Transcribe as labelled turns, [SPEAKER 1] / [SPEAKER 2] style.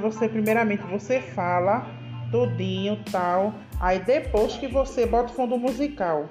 [SPEAKER 1] Você primeiramente você fala tudinho, tal, aí depois que você bota o fundo musical.